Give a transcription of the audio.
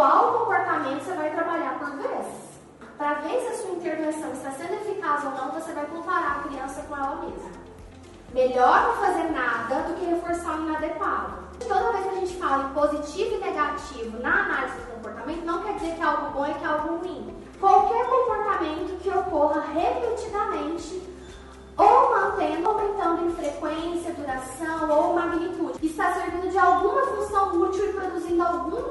Qual comportamento você vai trabalhar por vez? Para ver se a sua intervenção está sendo eficaz ou não, você vai comparar a criança com ela mesma. Melhor não fazer nada do que reforçar o inadequado. Toda vez que a gente fala em positivo e negativo na análise do comportamento, não quer dizer que é algo bom e que é algo ruim. Qualquer comportamento que ocorra repetidamente ou mantendo, aumentando em frequência, duração ou magnitude, está servindo de alguma função útil e produzindo algum